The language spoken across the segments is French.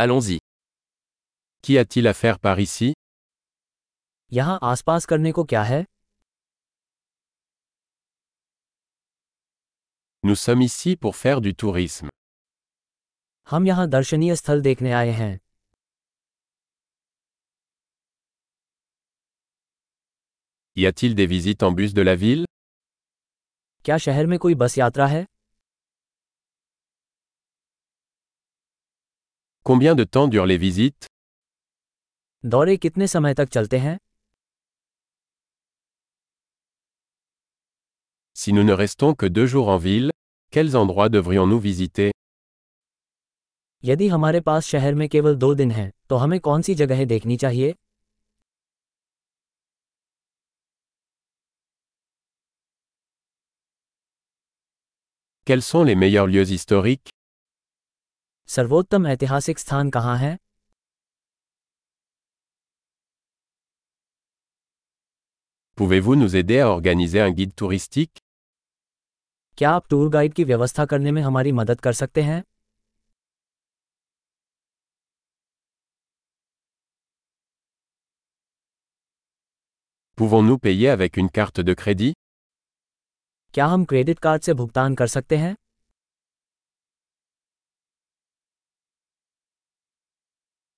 Allons-y. Qu'y a-t-il à faire par ici यहाँ आसपास करने को क्या है Nous sommes ici pour faire du tourisme. हम यहाँ दर्शनीय स्थल देखने आए हैं Y a-t-il des visites en bus de la ville क्या शहर में कोई बस यात्रा है Combien de temps durent les visites दौरे कितने समय तक चलते हैं Si nous ne restons que deux jours en ville, quels endroits devrions-nous visiter यदि हमारे पास शहर में केवल दो दिन हैं तो हमें कौन सी जगहें देखनी चाहिए Quels sont les meilleurs lieux historiques सर्वोत्तम ऐतिहासिक स्थान कहाँ है Pouvez-vous nous aider à organiser un guide touristique क्या आप टूर गाइड की व्यवस्था करने में हमारी मदद कर सकते हैं Pouvons-nous payer avec une carte de crédit क्या हम क्रेडिट कार्ड से भुगतान कर सकते हैं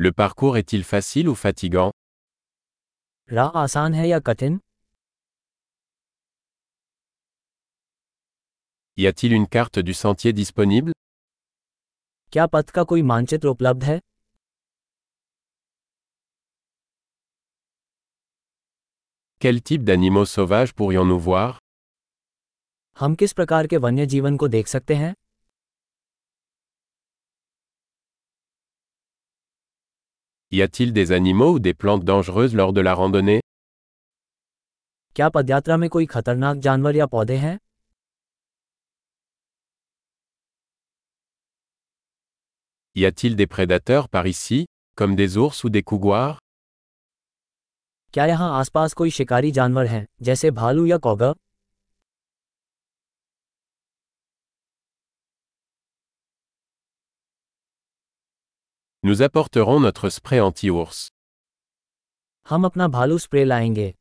Le parcours est-il facile ou fatigant राह आसान है या कठिन Y a-t-il une carte du sentier disponible क्या पथ का कोई मानचित्र उपलब्ध है Quel type d'animaux sauvages pourrions-nous voir हम किस प्रकार के वन्य जीवन को देख सकते हैं Y a-t-il des animaux ou des plantes dangereuses lors de la randonnée क्या पदयात्रा में कोई खतरनाक जानवर या पौधे हैं Y a-t-il des prédateurs par ici, comme des ours ou des couguars क्या यहाँ आसपास कोई शिकारी जानवर हैं जैसे भालू या कौगा Nous apporterons notre spray anti-ours. हम अपना भालू स्प्रे लाएंगे